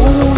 Oh.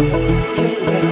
Get ready.